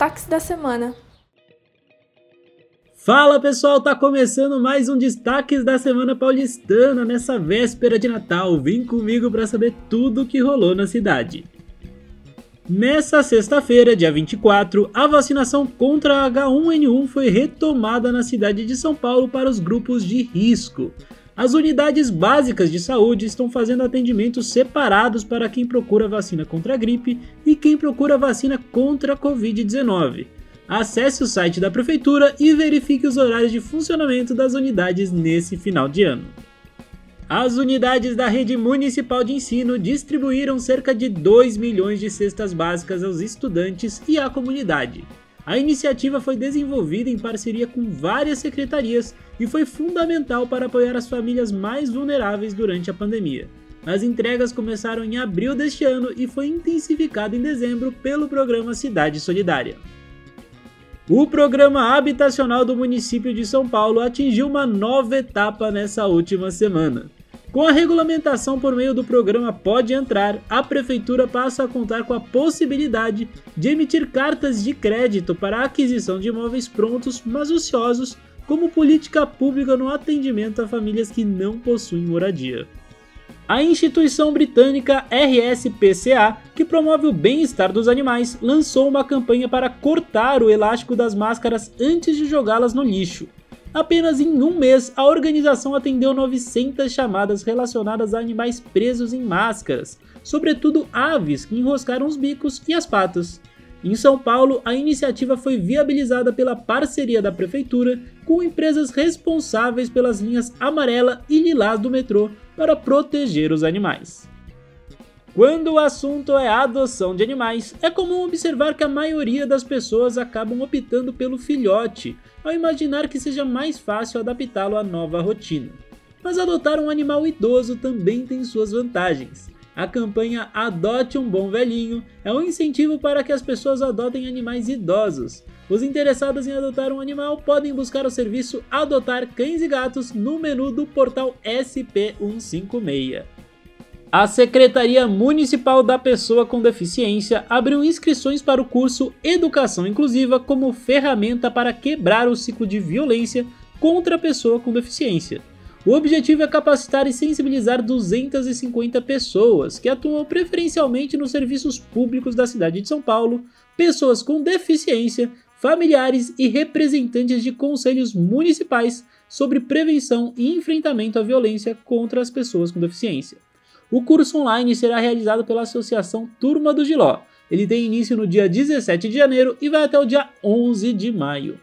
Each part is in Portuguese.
destaques da semana. Fala pessoal, tá começando mais um Destaques da Semana Paulistana nessa véspera de Natal. Vem comigo para saber tudo o que rolou na cidade. Nessa sexta-feira, dia 24, a vacinação contra H1N1 foi retomada na cidade de São Paulo para os grupos de risco. As unidades básicas de saúde estão fazendo atendimentos separados para quem procura vacina contra a gripe e quem procura vacina contra a Covid-19. Acesse o site da Prefeitura e verifique os horários de funcionamento das unidades nesse final de ano. As unidades da rede municipal de ensino distribuíram cerca de 2 milhões de cestas básicas aos estudantes e à comunidade. A iniciativa foi desenvolvida em parceria com várias secretarias e foi fundamental para apoiar as famílias mais vulneráveis durante a pandemia. As entregas começaram em abril deste ano e foi intensificado em dezembro pelo programa Cidade Solidária. O programa habitacional do município de São Paulo atingiu uma nova etapa nessa última semana. Com a regulamentação por meio do programa Pode Entrar, a Prefeitura passa a contar com a possibilidade de emitir cartas de crédito para a aquisição de imóveis prontos, mas ociosos, como política pública no atendimento a famílias que não possuem moradia. A instituição britânica RSPCA, que promove o bem-estar dos animais, lançou uma campanha para cortar o elástico das máscaras antes de jogá-las no lixo. Apenas em um mês, a organização atendeu 900 chamadas relacionadas a animais presos em máscaras, sobretudo aves que enroscaram os bicos e as patas. Em São Paulo, a iniciativa foi viabilizada pela parceria da prefeitura com empresas responsáveis pelas linhas amarela e lilás do metrô para proteger os animais. Quando o assunto é adoção de animais, é comum observar que a maioria das pessoas acabam optando pelo filhote, ao imaginar que seja mais fácil adaptá-lo à nova rotina. Mas adotar um animal idoso também tem suas vantagens. A campanha Adote um Bom Velhinho é um incentivo para que as pessoas adotem animais idosos. Os interessados em adotar um animal podem buscar o serviço Adotar Cães e Gatos no menu do portal SP156. A Secretaria Municipal da Pessoa com Deficiência abriu inscrições para o curso Educação Inclusiva como ferramenta para quebrar o ciclo de violência contra a pessoa com deficiência. O objetivo é capacitar e sensibilizar 250 pessoas que atuam preferencialmente nos serviços públicos da cidade de São Paulo, pessoas com deficiência, familiares e representantes de conselhos municipais sobre prevenção e enfrentamento à violência contra as pessoas com deficiência. O curso online será realizado pela Associação Turma do Giló. Ele tem início no dia 17 de janeiro e vai até o dia 11 de maio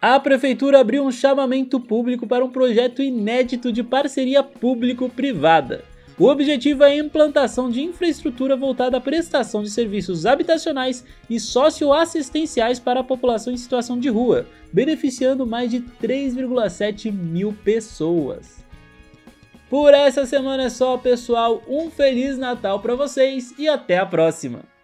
a Prefeitura abriu um chamamento público para um projeto inédito de parceria público-privada. O objetivo é a implantação de infraestrutura voltada à prestação de serviços habitacionais e socioassistenciais para a população em situação de rua, beneficiando mais de 3,7 mil pessoas. Por essa semana é só, pessoal. Um Feliz Natal para vocês e até a próxima!